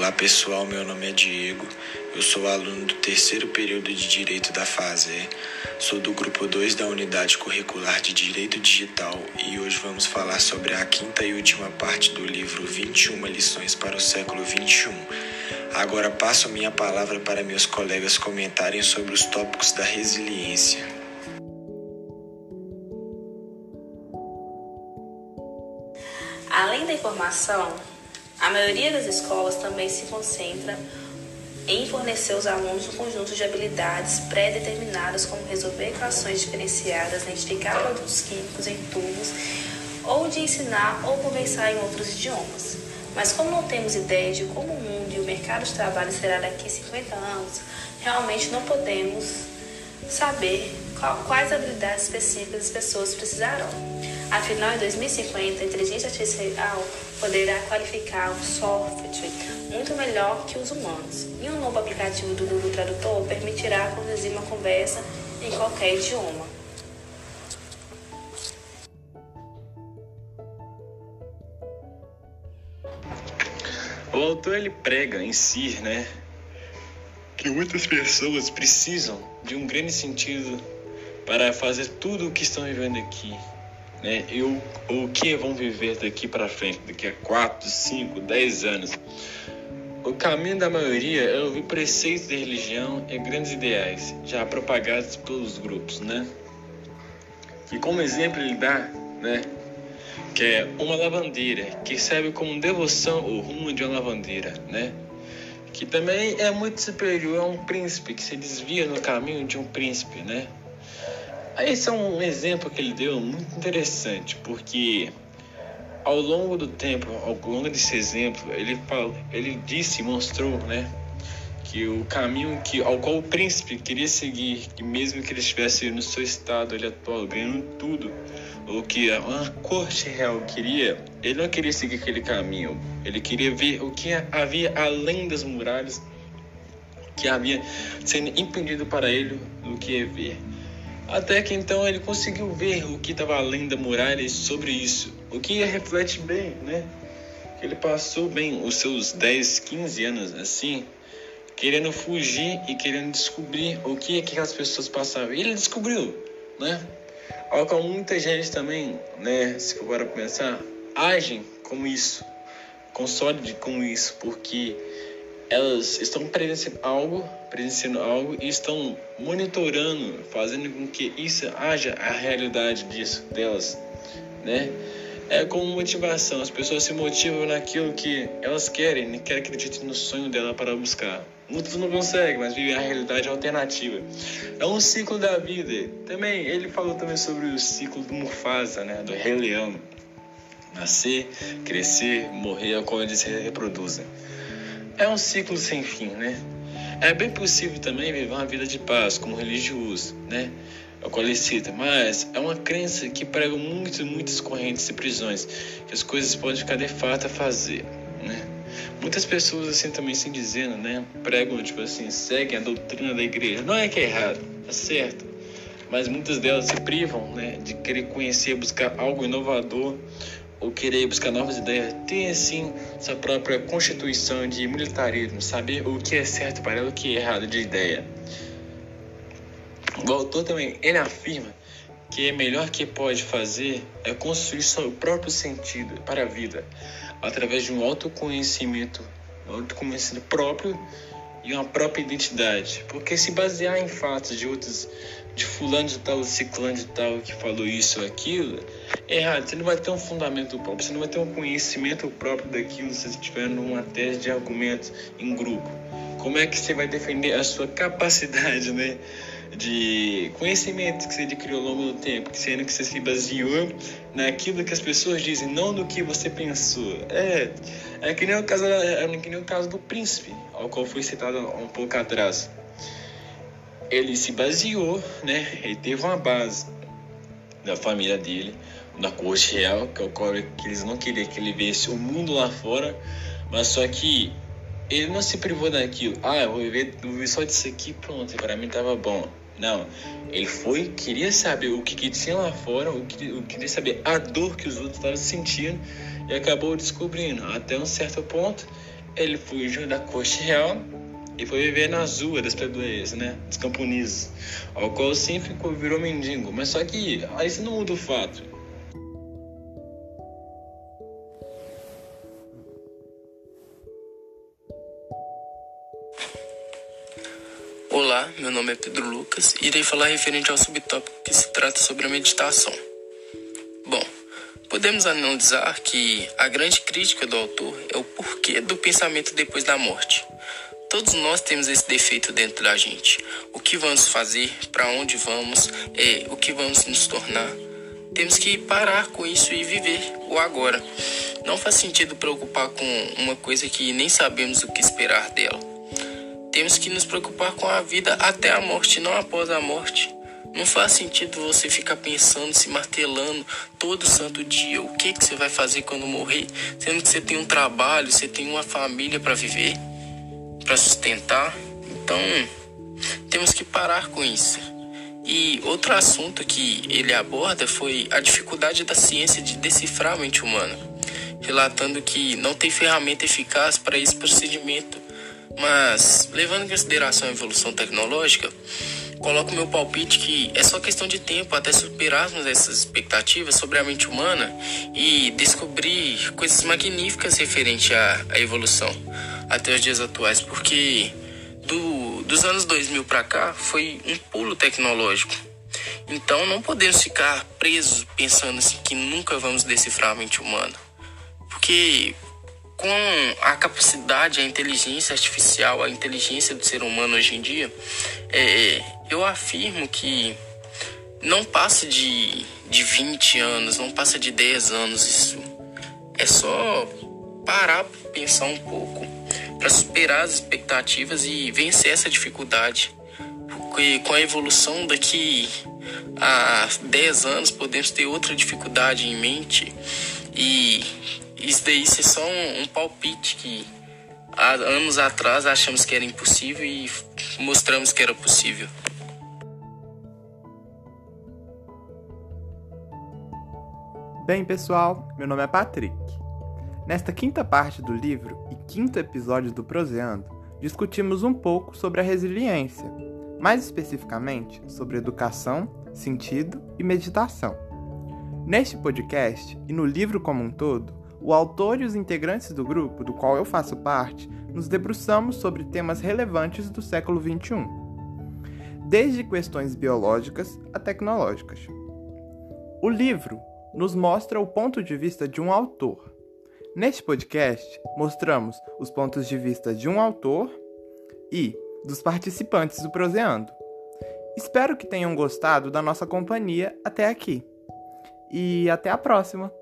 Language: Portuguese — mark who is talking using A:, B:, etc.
A: Olá pessoal, meu nome é Diego, eu sou aluno do terceiro período de Direito da FASE, sou do grupo 2 da Unidade Curricular de Direito Digital e hoje vamos falar sobre a quinta e última parte do livro 21 Lições para o Século 21. Agora passo minha palavra para meus colegas comentarem sobre os tópicos da resiliência.
B: Além da informação, a maioria das escolas também se concentra em fornecer aos alunos um conjunto de habilidades pré-determinadas, como resolver equações diferenciadas, identificar produtos químicos em tubos, ou de ensinar ou conversar em outros idiomas. Mas como não temos ideia de como o mundo e o mercado de trabalho será daqui a 50 anos, realmente não podemos saber quais habilidades específicas as pessoas precisarão. Afinal, em 2050, a inteligência artificial poderá qualificar o software muito melhor que os humanos. E um novo aplicativo do Google Tradutor permitirá conduzir uma conversa em qualquer idioma.
C: O autor ele prega em si, né, que muitas pessoas precisam de um grande sentido para fazer tudo o que estão vivendo aqui, né? E o, o que vão viver daqui para frente, daqui a 4, 5, 10 anos. O caminho da maioria é ouvir preceitos de religião e grandes ideais, já propagados pelos grupos, né? E como exemplo ele dá, né? Que é uma lavandeira, que serve como devoção o rumo de uma lavandeira, né? Que também é muito superior a um príncipe, que se desvia no caminho de um príncipe, né? Esse é um exemplo que ele deu muito interessante, porque ao longo do tempo, ao longo desse exemplo, ele falou, ele disse, mostrou, né, que o caminho que ao qual o príncipe queria seguir, que mesmo que ele estivesse no seu estado ele atual, ganhando tudo, o que a corte real queria, ele não queria seguir aquele caminho. Ele queria ver o que havia além das muralhas, que havia sendo impedido para ele do que ver. Até que então ele conseguiu ver o que estava além da muralha sobre isso. O que reflete bem, né? Que ele passou bem os seus 10, 15 anos assim, querendo fugir e querendo descobrir o que aquelas pessoas passavam. E ele descobriu, né? Ao qual muita gente também, né, se for para pensar, agem como isso, consolide como isso, porque elas estão presenciando algo, presenciando algo e estão monitorando, fazendo com que isso haja a realidade disso delas, né? É como motivação, as pessoas se motivam naquilo que elas querem, querem acreditar no sonho dela para buscar. Muitos não conseguem, mas vivem a realidade alternativa. É um ciclo da vida. Também ele falou também sobre o ciclo do Mufasa, né, do Rei Leão. Nascer, crescer, morrer, a qual eles se reproduzem é um ciclo sem fim, né? É bem possível também viver uma vida de paz como religioso, né? É o qual ele cita, mas é uma crença que prega muitas, muitas correntes e prisões, que as coisas podem ficar de fato a fazer, né? Muitas pessoas assim também se dizendo, né? Pregam, tipo assim, seguem a doutrina da igreja. Não é que é errado, é certo. Mas muitas delas se privam, né? De querer conhecer, buscar algo inovador ou querer buscar novas ideias, tem assim sua própria constituição de militarismo, saber o que é certo para ela e o que é errado de ideia. O autor também ele afirma que o melhor que pode fazer é construir seu próprio sentido para a vida através de um autoconhecimento, um autoconhecimento próprio e uma própria identidade. Porque se basear em fatos de outros, de fulano de tal, ciclano de tal que falou isso ou aquilo, é errado. Você não vai ter um fundamento próprio, você não vai ter um conhecimento próprio daquilo se você estiver numa tese de argumentos em grupo. Como é que você vai defender a sua capacidade, né? de conhecimento que você adquiriu ao longo do tempo, sendo que você se baseou naquilo que as pessoas dizem, não no que você pensou. É, é que nem o caso, é que nem o caso do príncipe, ao qual foi citado um pouco atrás. Ele se baseou, né? Ele teve uma base da família dele, da corte real, que é o que eles não queriam que ele visse o mundo lá fora, mas só que ele não se privou daquilo. Ah, eu vou viver, vou viver só disso aqui, pronto, para mim tava bom. Não, ele foi, queria saber o que, que tinha lá fora, o que, o queria saber a dor que os outros estavam sentindo e acabou descobrindo. Até um certo ponto,
D: ele fugiu da corte real e foi viver nas ruas das plebeleias, né? Dos camponeses, ao qual sempre virou mendigo. Mas só que isso não muda o fato.
C: Olá, meu nome é Pedro Lucas e irei falar referente ao subtópico que se trata sobre a meditação. Bom, podemos analisar que a grande crítica do autor é o porquê do pensamento depois da morte. Todos nós temos esse defeito dentro da gente. O que vamos fazer, para onde vamos, é o que vamos nos tornar. Temos que parar com isso e viver o agora. Não faz sentido preocupar com uma coisa que nem sabemos o que esperar dela. Temos que nos preocupar com a vida até a morte, não após a morte. Não faz sentido você ficar pensando, se martelando todo santo dia o que, que você vai fazer quando morrer, sendo que você tem um trabalho, você tem uma família para viver, para sustentar. Então, temos que parar com isso. E outro assunto que ele aborda foi a dificuldade da ciência de decifrar a mente humana, relatando que não tem ferramenta eficaz para esse procedimento mas, levando em consideração a evolução tecnológica, coloco meu palpite que é só questão de tempo até superarmos essas expectativas sobre a mente humana e descobrir coisas magníficas referente à, à evolução até os dias atuais, porque do, dos anos 2000 para cá foi um pulo tecnológico. Então não podemos ficar presos pensando assim que nunca vamos decifrar a mente humana. Porque com a capacidade, a inteligência artificial, a inteligência do ser humano hoje em dia, é, eu afirmo que não passa de, de 20 anos, não passa de 10 anos. Isso é só parar para pensar um pouco, para superar as expectativas e vencer essa dificuldade. Porque com a evolução daqui a 10 anos podemos ter outra dificuldade em mente e isso daí é só um, um palpite que há anos atrás achamos que era impossível e mostramos que era possível.
E: Bem, pessoal, meu nome é Patrick. Nesta quinta parte do livro e quinto episódio do Proseando, discutimos um pouco sobre a resiliência, mais especificamente sobre educação, sentido e meditação. Neste podcast e no livro como um todo, o autor e os integrantes do grupo, do qual eu faço parte, nos debruçamos sobre temas relevantes do século XXI, desde questões biológicas a tecnológicas. O livro nos mostra o ponto de vista de um autor. Neste podcast, mostramos os pontos de vista de um autor e dos participantes do Proseando. Espero que tenham gostado da nossa companhia até aqui. E até a próxima!